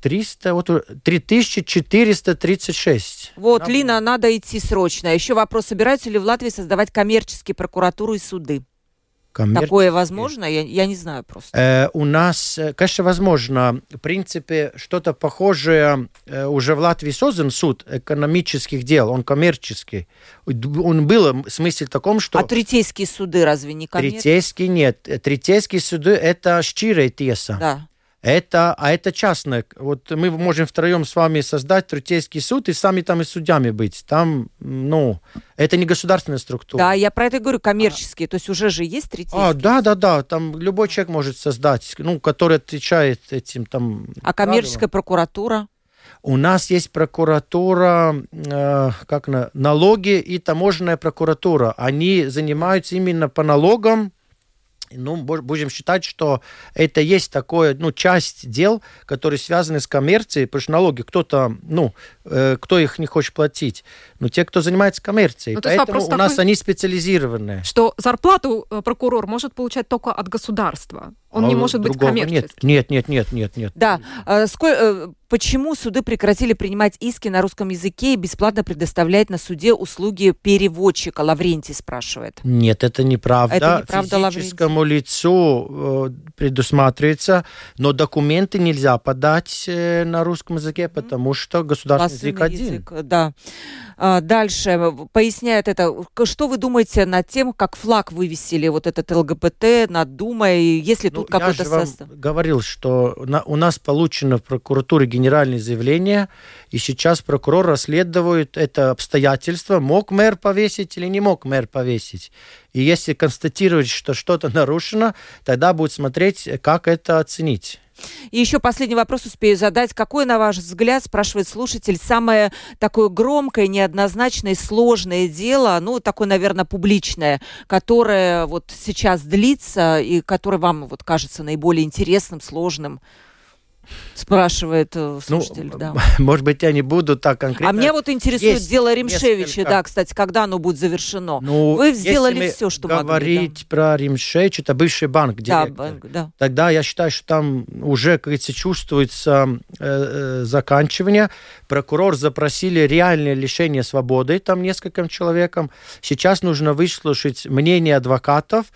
300, вот, 3436. Вот, Лина, надо идти срочно. Еще вопрос, собираются ли в Латвии создавать коммерческие прокуратуры и суды? Такое возможно? Я, я не знаю просто. Э, у нас, э, конечно, возможно. В принципе, что-то похожее э, уже в Латвии создан суд экономических дел, он коммерческий. Он был в смысле таком, что... А третейские суды разве не коммерческие? Третейские нет. Третейские суды – это щирая теса. Да. Это, а это частное. Вот мы можем втроем с вами создать Трутейский суд и сами там и судьями быть. Там, ну, это не государственная структура. Да, я про это говорю, коммерческие. А, то есть уже же есть Трутейский А, да, да, да. Там любой человек может создать, ну, который отвечает этим там... А коммерческая правилам. прокуратура? У нас есть прокуратура, э, как на, налоги и таможенная прокуратура. Они занимаются именно по налогам, ну, будем считать, что это есть такое, ну, часть дел, которые связаны с коммерцией, потому что налоги кто-то, ну, э, кто их не хочет платить? Ну, те, кто занимается коммерцией. Ну, Поэтому у такой, нас они специализированные. Что зарплату э, прокурор может получать только от государства. Он а не может быть коммерческим. Нет, нет, нет, нет, нет. Да. А, э, почему суды прекратили принимать иски на русском языке и бесплатно предоставлять на суде услуги переводчика? Лаврентий спрашивает. Нет, это неправда. Это неправда, Физическому Лаврентий. лицу э, предусматривается, но документы нельзя подать на русском языке, потому что государственный язык один. Язык, да. А, дальше поясняет это. Что вы думаете над тем, как флаг вывесили вот этот ЛГБТ над Думой? Если ну, тут какой-то состав? говорил, что на, у нас получено в прокуратуре генеральное заявление, и сейчас прокурор расследует это обстоятельство, мог мэр повесить или не мог мэр повесить. И если констатировать, что что-то нарушено, тогда будет смотреть, как это оценить. И еще последний вопрос успею задать. Какое, на ваш взгляд, спрашивает слушатель, самое такое громкое, неоднозначное, сложное дело, ну, такое, наверное, публичное, которое вот сейчас длится и которое вам вот кажется наиболее интересным, сложным? Спрашивает э, ну, слушатель, ну, да. Может быть, я не буду так конкретно. А меня вот интересует есть дело Римшевича, несколько... да, кстати, когда оно будет завершено. Ну, Вы сделали все, что говорить могли. говорить да. про Римшевич, это бывший банк, директор. Да, банк, да. Тогда я считаю, что там уже, как говорится, чувствуется э, э, заканчивание. Прокурор запросили реальное лишение свободы, там нескольким человекам. Сейчас нужно выслушать мнение адвокатов.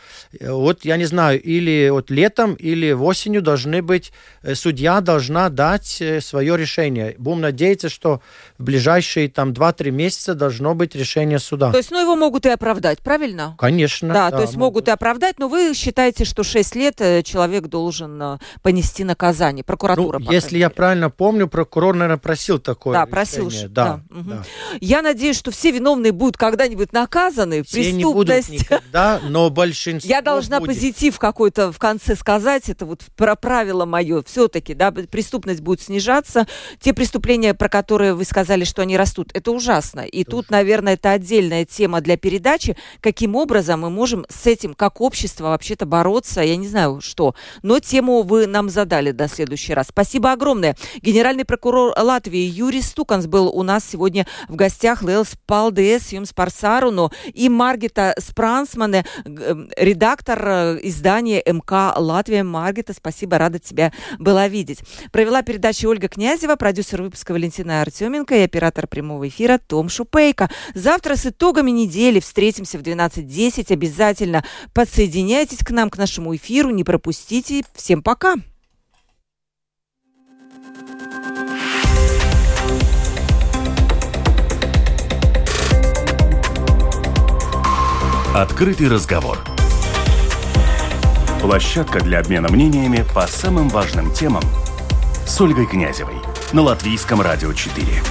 Вот, я не знаю, или вот летом, или осенью должны быть э, судья она должна дать э, свое решение. Будем надеяться, что в ближайшие там 2-3 месяца должно быть решение суда. То есть, ну, его могут и оправдать, правильно? Конечно. Да, да то есть могут. могут и оправдать, но вы считаете, что 6 лет э, человек должен э, понести наказание, прокуратура. Ну, если я правильно помню, прокурор, наверное, просил такое Да, решение. просил. Да, да. Угу. Я надеюсь, что все виновные будут когда-нибудь наказаны. Все Преступность... не будут никогда, но большинство Я должна будет. позитив какой-то в конце сказать, это вот про правило мое. Все-таки, да, преступность будет снижаться. Те преступления, про которые вы сказали, что они растут, это ужасно. И это тут, наверное, это отдельная тема для передачи, каким образом мы можем с этим, как общество, вообще-то бороться, я не знаю что. Но тему вы нам задали до следующий раз. Спасибо огромное. Генеральный прокурор Латвии Юрий Стуканс был у нас сегодня в гостях. Лелс Палдес, Юмс Парсаруну и Маргита Спрансмане, редактор э, издания МК Латвия. Маргита, спасибо, рада тебя была видеть. Провела передачу Ольга Князева, продюсер выпуска Валентина Артеменко и оператор прямого эфира Том Шупейко. Завтра с итогами недели встретимся в 12.10. Обязательно подсоединяйтесь к нам, к нашему эфиру, не пропустите. Всем пока! Открытый разговор. Площадка для обмена мнениями по самым важным темам с Ольгой Князевой на Латвийском радио 4.